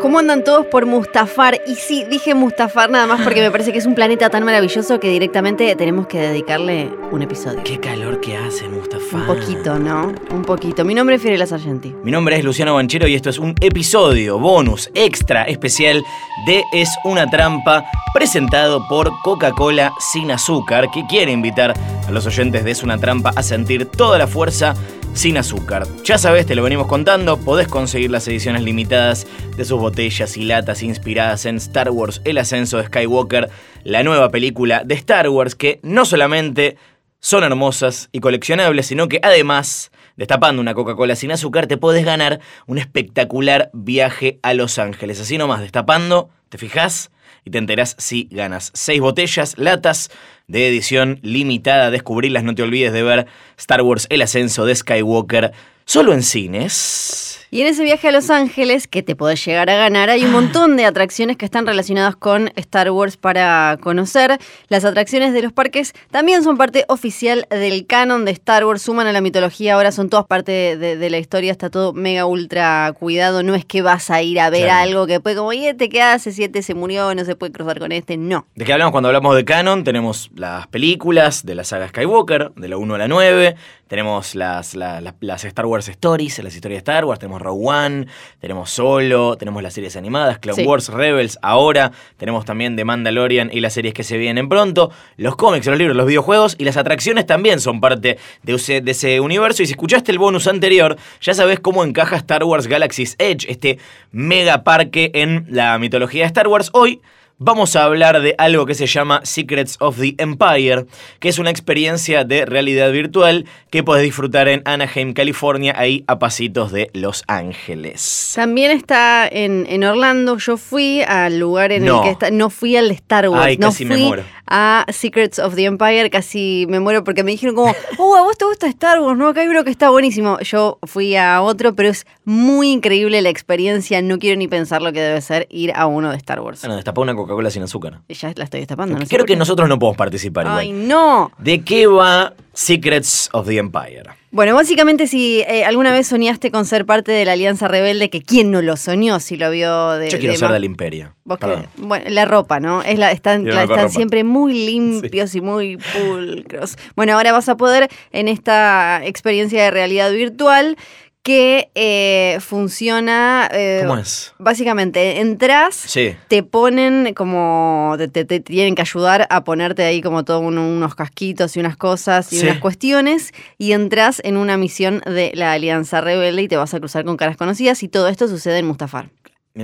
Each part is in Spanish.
¿Cómo andan todos por Mustafar? Y sí, dije Mustafar nada más porque me parece que es un planeta tan maravilloso que directamente tenemos que dedicarle un episodio. Qué calor que hace, Mustafa. Un poquito, ¿no? Un poquito. Mi nombre es Fiorella Sargenti. Mi nombre es Luciano Banchero y esto es un episodio bonus extra especial de Es una trampa presentado por Coca-Cola sin azúcar que quiere invitar a los oyentes de Es una trampa a sentir toda la fuerza sin azúcar. Ya sabes, te lo venimos contando, podés conseguir las ediciones limitadas de sus botellas y latas inspiradas en Star Wars El ascenso de Skywalker, la nueva película de Star Wars que no solamente son hermosas y coleccionables, sino que además, destapando una Coca-Cola sin azúcar, te podés ganar un espectacular viaje a Los Ángeles. Así nomás, destapando, ¿te fijas? Y te enterás si ganas seis botellas, latas de edición limitada. Descubrirlas, no te olvides de ver Star Wars El ascenso de Skywalker solo en cines. Y en ese viaje a Los Ángeles, que te podés llegar a ganar, hay un montón de atracciones que están relacionadas con Star Wars para conocer. Las atracciones de los parques también son parte oficial del canon de Star Wars, suman a la mitología, ahora son todas parte de, de- de la historia, está todo mega ultra cuidado. No es que vas a ir a ver Claro. algo que puede, como, y este que hace, si este se murió, no se puede cruzar con este. No. ¿De qué hablamos cuando hablamos de canon? Tenemos las películas de la saga Skywalker, de la 1 a la 9. Tenemos las, la- la- las Star Wars Stories, las historias de Star Wars. Tenemos Rogue One, tenemos Solo, tenemos las series animadas, Clone Sí. Wars, Rebels. Ahora tenemos también The Mandalorian y las series que se vienen pronto. Los cómics, los libros, los videojuegos y las atracciones también son parte de ese, de ese universo. Y si escuchaste el bonus anterior, ya sabes cómo encaja Star Wars Galaxy's Edge, este mega parque en la mitología de Star Wars. Hoy vamos a hablar de algo que se llama Secrets of the Empire, que es una experiencia de realidad virtual que puedes disfrutar en Anaheim, California, ahí a pasitos de Los Ángeles. También está en, en Orlando. Yo fui al lugar en No. el que está. No fui al Star Wars. Ay, no casi me fui muero. A Secrets of the Empire. Casi me muero porque me dijeron como, oh, a vos te gusta Star Wars, ¿no? Acá hay uno que está buenísimo. Yo fui a otro, pero es muy increíble la experiencia. No quiero ni pensar lo que debe ser ir a uno de Star Wars. Bueno, destapá una Coca-Cola sin azúcar. Ya la estoy destapando. No Creo que nosotros no podemos participar Ay, igual. no. ¿De qué va Secrets of the Empire? Bueno, básicamente si eh, alguna vez soñaste con ser parte de la Alianza Rebelde, que quién no lo soñó si lo vio de... Yo quiero de ser del Imperio. Vos bueno, la ropa, ¿no? Es la, están la- están ropa. siempre muy limpios y muy pulcros. Bueno, ahora vas a poder en esta experiencia de realidad virtual que eh, funciona. eh, ¿Cómo es? Básicamente, entras, Sí. te ponen como. Te, te- te tienen que ayudar a ponerte ahí como todos unos casquitos y unas cosas y Sí. unas cuestiones. Y entras en una misión de la Alianza Rebelde y te vas a cruzar con caras conocidas. Y todo esto sucede en Mustafar.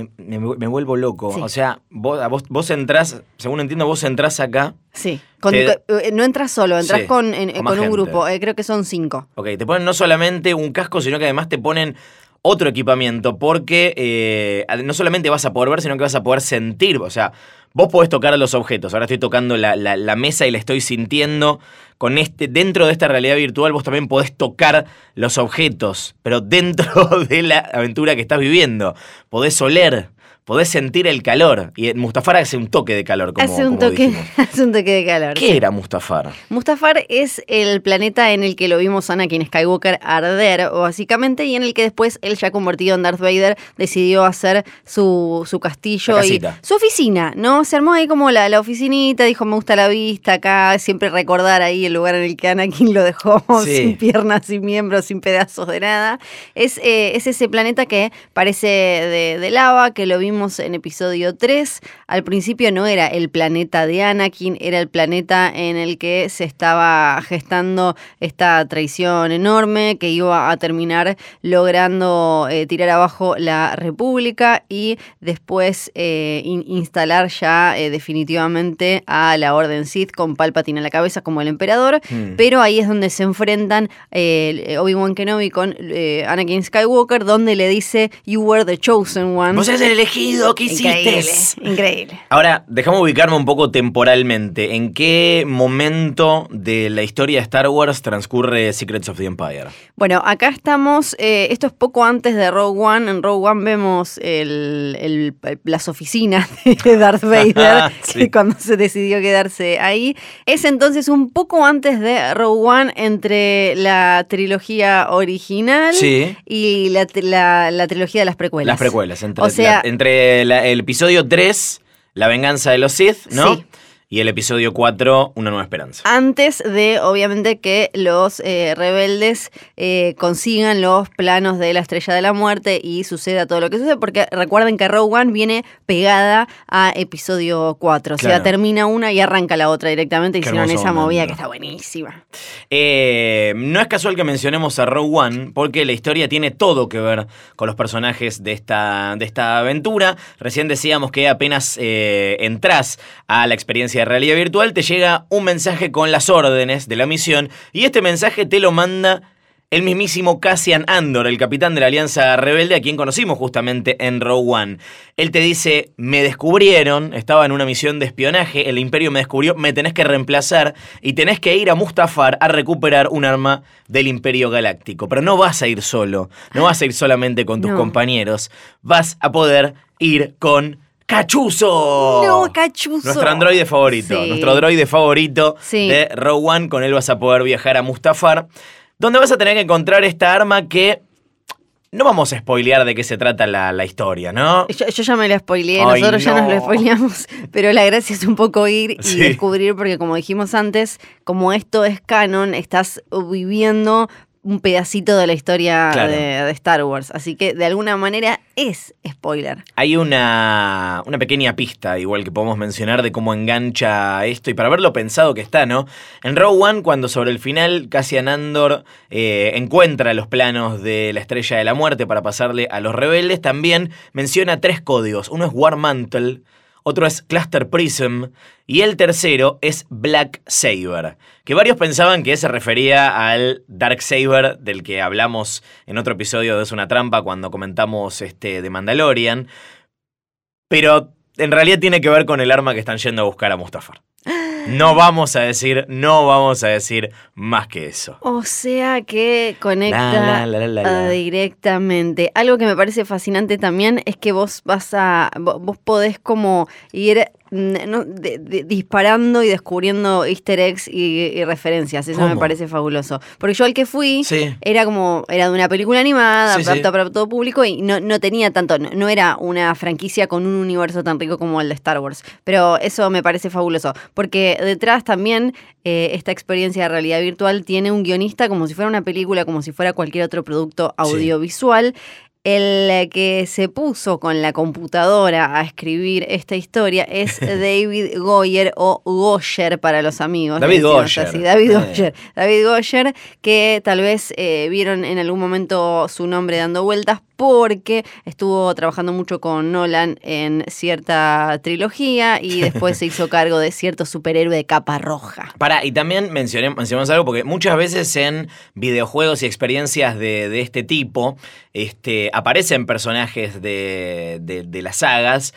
Me, me- me vuelvo loco. Sí. O sea, vos, vos, vos entrás, según entiendo, vos entrás acá. Sí. Con- Te- eh, no entras solo, entras Sí, con, en- con un gente. grupo. eh, creo que son cinco. Ok, te ponen no solamente un casco, sino que además te ponen otro equipamiento, porque eh, no solamente vas a poder ver, sino que vas a poder sentir. O sea, vos podés tocar los objetos. Ahora estoy tocando la, la- la mesa y la estoy sintiendo. Con este, dentro de esta realidad virtual, vos también podés tocar los objetos, pero dentro de la aventura que estás viviendo. Podés oler, podés sentir el calor. Y Mustafar hace un toque de calor, como, hace, un como toque, dijimos. hace un toque de calor. ¿Qué era Mustafar? Mustafar es el planeta en el que lo vimos Anakin Skywalker arder, básicamente, y en el que después él, ya convertido en Darth Vader, decidió hacer su, su castillo y su oficina, ¿no? Se armó ahí como la, la oficinita, dijo, me gusta la vista acá, siempre recordar ahí el lugar en el que Anakin lo dejó Sí. sin piernas, sin miembros, sin pedazos de nada. Es, eh, es ese planeta que parece de, de lava, que lo vimos en episodio 3. Al principio no era el planeta de Anakin, era el planeta en el que se estaba gestando esta traición enorme que iba a terminar logrando eh, tirar abajo la República y después eh, in- instalar ya eh, definitivamente a la Orden Sith con Palpatine a la cabeza como el emperador. Hmm. Pero ahí es donde se enfrentan Obi-Wan Kenobi con Anakin Skywalker, donde le dice, You were the chosen one. Vos eres el elegido. Querido, ¿qué Increíble, hiciste? increíble. Ahora, déjame ubicarme un poco temporalmente. ¿En qué momento de la historia de Star Wars transcurre Secrets of the Empire? Bueno, acá estamos, eh, esto es poco antes de Rogue One. En Rogue One vemos el- el- las oficinas de Darth Vader, Sí. que cuando se decidió quedarse ahí. Es entonces un poco antes de Rogue One entre la trilogía original Sí. y la, la- la trilogía de las precuelas. Las precuelas. Entre, O sea- la- entre la- el episodio 3, La venganza de los Sith, ¿no? Sí. Y el episodio 4, Una nueva esperanza. Antes de, obviamente, que los eh, rebeldes eh, consigan los planos de la Estrella de la Muerte y suceda todo lo que sucede, porque recuerden que Rogue One viene pegada a episodio 4, o sea, termina una y arranca la otra directamente, hicieron esa movida que está buenísima. Eh, no es casual que mencionemos a Rogue One, porque la historia tiene todo que ver con los personajes de esta, de esta aventura. Recién decíamos que apenas entras a la experiencia de realidad virtual, te llega un mensaje con las órdenes de la misión, y este mensaje te lo manda el mismísimo Cassian Andor, el capitán de la Alianza Rebelde, a quien conocimos justamente en Rogue One. Él te dice, me descubrieron, estaba en una misión de espionaje, el imperio me descubrió, me tenés que reemplazar y tenés que ir a Mustafar a recuperar un arma del imperio galáctico. Pero no vas a ir solo, no vas a ir solamente con tus No. compañeros, vas a poder ir con... ¡Cachuzo! No, cachuzo. Nuestro androide favorito, Sí. nuestro droide favorito Sí. de One, con él vas a poder viajar a Mustafar, donde vas a tener que encontrar esta arma que no vamos a spoilear de qué se trata la, la historia, ¿no? Yo, yo ya me la spoileé, Ay, nosotros ya nos lo spoileamos, pero la gracia es un poco ir y Sí. descubrir, porque como dijimos antes, como esto es canon, estás viviendo un pedacito de la historia Claro. de, de Star Wars, así que de alguna manera es spoiler. Hay una, una pequeña pista, igual que podemos mencionar, de cómo engancha esto y para ver lo pensado que está, ¿no? En Rogue One, cuando sobre el final Cassian Andor eh, encuentra los planos de la Estrella de la Muerte para pasarle a los rebeldes, también menciona tres códigos. Uno es War Mantle, otro es Cluster Prism y el tercero es Black Saber, que varios pensaban que se refería al Dark Saber del que hablamos en otro episodio de Es una trampa cuando comentamos este de Mandalorian, pero en realidad tiene que ver con el arma que están yendo a buscar a Mustafar. No vamos a decir, no vamos a decir más que eso. O sea que conecta La, la, la, la, la. directamente. Algo que me parece fascinante también es que vos vas a, vo- vos podés como ir no, de- de- disparando y descubriendo easter eggs y, y referencias. Eso me ¿Cómo? parece fabuloso. Porque yo al que fui Sí. era como, era de una película animada, Sí, sí. apta para todo público y no, no tenía tanto, no, no era una franquicia con un universo tan rico como el de Star Wars. Pero eso me parece fabuloso, porque detrás también eh, esta experiencia de realidad virtual tiene un guionista como si fuera una película, como si fuera cualquier otro producto audiovisual. El que se puso con la computadora a escribir esta historia es David Goyer o Goyer para los amigos. David Goyer. así, David Eh. Goyer. David Goyer, que tal vez eh, vieron en algún momento su nombre dando vueltas porque estuvo trabajando mucho con Nolan en cierta trilogía y después se hizo cargo de cierto superhéroe de capa roja. Para, y también mencioné- mencionamos algo porque muchas veces en videojuegos y experiencias de, de este tipo este, aparecen personajes de, de- de las sagas,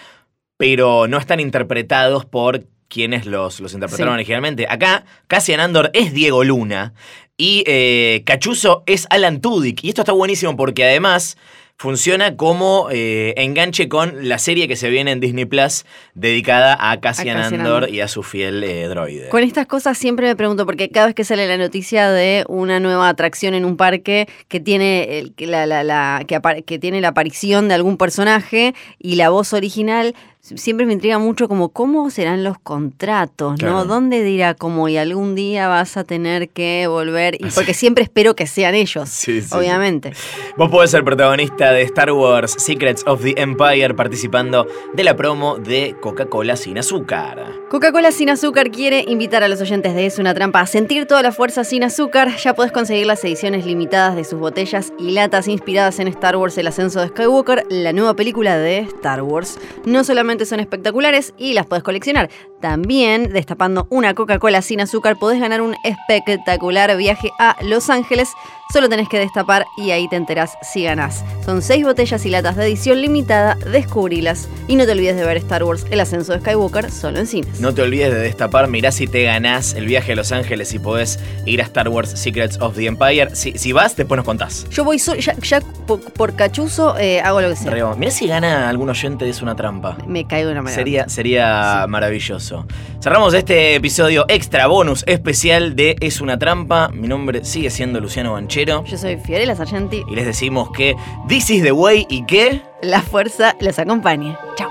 pero no están interpretados por quienes los, los interpretaron Sí. originalmente. Acá, Cassian Andor es Diego Luna y eh, Cachuzo es Alan Tudyk. Y esto está buenísimo porque además funciona como eh, enganche con la serie que se viene en Disney Plus dedicada a Cassian, Cassian Andor, Andor. y a su fiel eh, droide. Con estas cosas siempre me pregunto, porque cada vez que sale la noticia de una nueva atracción en un parque que tiene, el- que la, la- la- que apar- que tiene la aparición de algún personaje y la voz original, siempre me intriga mucho como cómo serán los contratos, Claro. ¿no? ¿Dónde dirá como y algún día vas a tener que volver? Y porque siempre espero que sean ellos, Sí, sí, sí. obviamente. Vos podés ser protagonista de Star Wars Secrets of the Empire participando de la promo de Coca-Cola sin azúcar. Coca-Cola sin azúcar quiere invitar a los oyentes de Es una trampa a sentir toda la fuerza sin azúcar. Ya podés conseguir las ediciones limitadas de sus botellas y latas inspiradas en Star Wars El ascenso de Skywalker, la nueva película de Star Wars. No solamente son espectaculares y las podés coleccionar, también destapando una Coca-Cola sin azúcar podés ganar un espectacular viaje a Los Ángeles. Solo tenés que destapar y ahí te enterás si ganás. Son seis botellas y latas de edición limitada, descubrilas. Y no te olvides de ver Star Wars El Ascenso de Skywalker solo en cines. No te olvides de destapar, mirá si te ganás el viaje a Los Ángeles y podés ir a Star Wars Secrets of the Empire. Si, si vas, después nos contás. Yo voy so- ya, ya por, por cachuzo, eh, hago lo que sea. Reo, mirá si gana algún oyente de Es una trampa. Me caigo de una manera. Sería, sería maravilloso. Cerramos este episodio extra bonus especial de Es una trampa. Mi nombre sigue siendo Luciano Banchero. Yo soy Fiorella Sargenti. Y les decimos que This is the way y que... La fuerza los acompañe. Chao.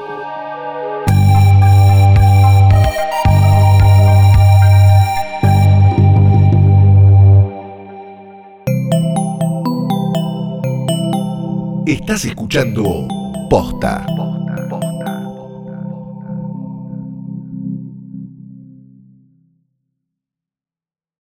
Estás escuchando Posta.